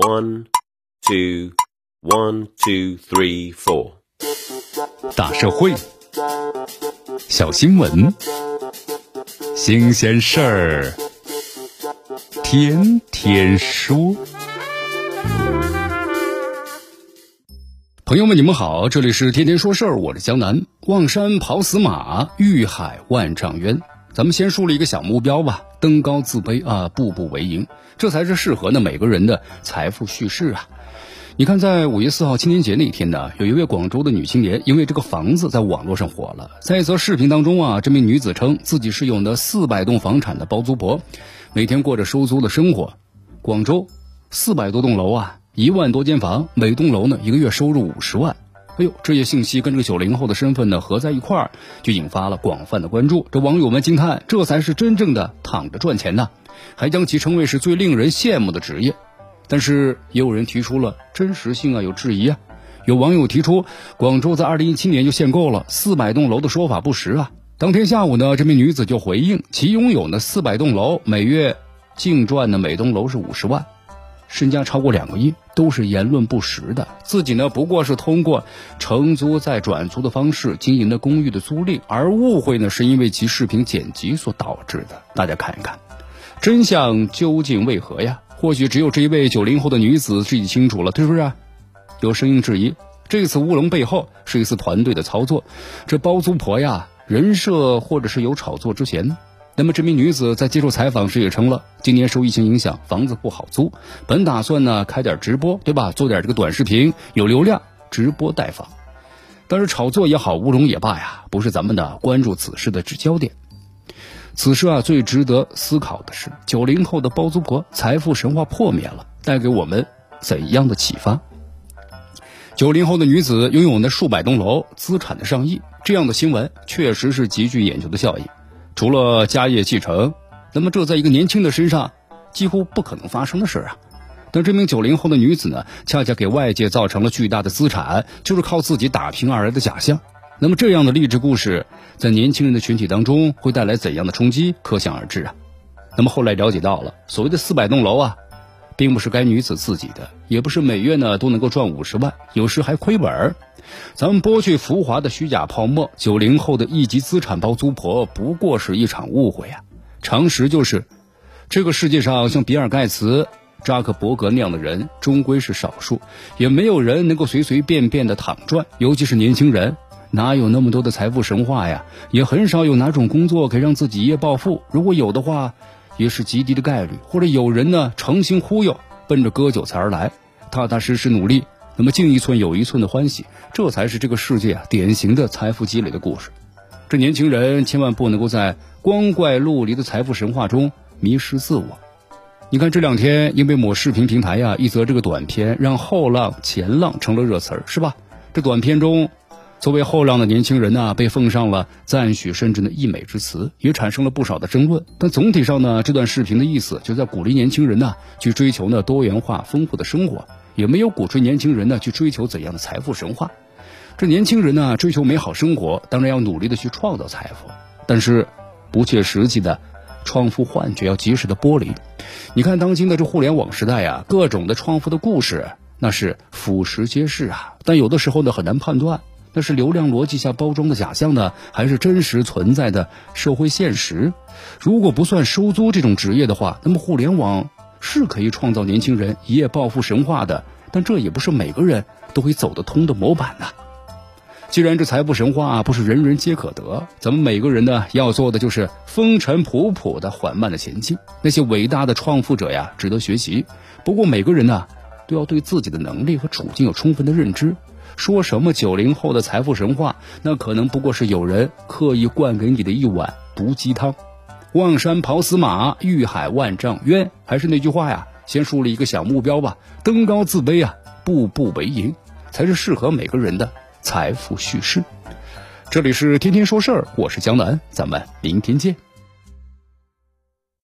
One, two, one, two, three, four。大社会，小新闻，新鲜事儿，天天说。朋友们，你们好，这里是天天说事儿，我是江南。望山跑死马，遇海万丈渊。咱们先树立一个小目标吧，登高自卑啊，步步为营，这才是适合呢每个人的财富叙事啊。你看，在五月四号青年节那天呢，有一位广州的女青年因为这个房子在网络上火了。在一则视频当中啊，这名女子称自己是有呢四百栋房产的包租婆，每天过着收租的生活。广州四百多栋楼啊。一万多间房，每栋楼呢一个月收入五十万。哎呦，这些信息跟这个九零后的身份呢合在一块儿，就引发了广泛的关注。这网友们惊叹，这才是真正的躺着赚钱呢，还将其称为是最令人羡慕的职业。但是也有人提出了真实性啊有质疑啊。有网友提出，广州在二零一七年就限购了四百栋楼的说法不实啊。当天下午呢，这名女子就回应，其拥有呢四百栋楼，每月净赚呢每栋楼是五十万。身家超过两个亿，都是言论不实的。自己呢，不过是通过承租再转租的方式经营的公寓的租赁，而误会呢，是因为其视频剪辑所导致的。大家看一看，真相究竟为何呀？或许只有这一位九零后的女子自己清楚了，是不是？有声音质疑，这次乌龙背后是一次团队的操作。这包租婆呀，人设或者是有炒作之嫌。那么这名女子在接受采访时也称了，今年受疫情影响，房子不好租，本打算呢开点直播，对吧？做点这个短视频，有流量，直播带房。但是炒作也好，乌龙也罢呀，不是咱们的关注此事的焦点。此事啊，最值得思考的是，九零后的包租婆财富神话破灭了，带给我们怎样的启发？九零后的女子拥有那数百栋楼，资产的上亿，这样的新闻确实是极具眼球的效应。除了家业继承，那么这在一个年轻的身上几乎不可能发生的事啊！但这名九零后的女子呢，恰恰给外界造成了巨大的资产，就是靠自己打拼而来的假象。那么这样的励志故事，在年轻人的群体当中会带来怎样的冲击，可想而知啊！那么后来了解到了，所谓的四百栋楼啊，并不是该女子自己的，也不是每月呢都能够赚五十万，有时还亏本儿。咱们剥去浮华的虚假泡沫，九零后的一级资产包租婆不过是一场误会啊！常识就是，这个世界上像比尔盖茨、扎克伯格那样的人终归是少数，也没有人能够随随便便的躺赚，尤其是年轻人，哪有那么多的财富神话呀？也很少有哪种工作可以让自己一夜暴富，如果有的话，也是极低的概率，或者有人呢诚心忽悠，奔着割韭菜而来，踏踏实实努力。那么，进一寸有一寸的欢喜，这才是这个世界啊典型的财富积累的故事。这年轻人千万不能够在光怪陆离的财富神话中迷失自我。你看这两天，因为某视频平台呀一则这个短片，让后浪前浪成了热词儿，是吧？这短片中，作为后浪的年轻人呢，被奉上了赞许甚至呢溢美之词，也产生了不少的争论。但总体上呢，这段视频的意思就在鼓励年轻人呢去追求呢多元化丰富的生活。也没有鼓吹年轻人呢去追求怎样的财富神话。这年轻人呢追求美好生活，当然要努力的去创造财富，但是不切实际的创富幻觉要及时的剥离。你看当今的这互联网时代啊，各种的创富的故事那是俯拾皆是啊，但有的时候呢很难判断那是流量逻辑下包装的假象呢，还是真实存在的社会现实。如果不算收租这种职业的话，那么互联网。是可以创造年轻人一夜暴富神话的，但这也不是每个人都会走得通的模板呐。既然这财富神话不是人人皆可得，咱们每个人呢要做的就是风尘仆仆的缓慢的前进。那些伟大的创富者呀，值得学习。不过每个人呢都要对自己的能力和处境有充分的认知。说什么九零后的财富神话，那可能不过是有人刻意灌给你的一碗毒鸡汤。望山跑死马，遇海万丈渊。还是那句话呀，先树立一个小目标吧，登高自卑啊，步步为营，才是适合每个人的财富叙事。这里是天天说事儿，我是江南，咱们明天见。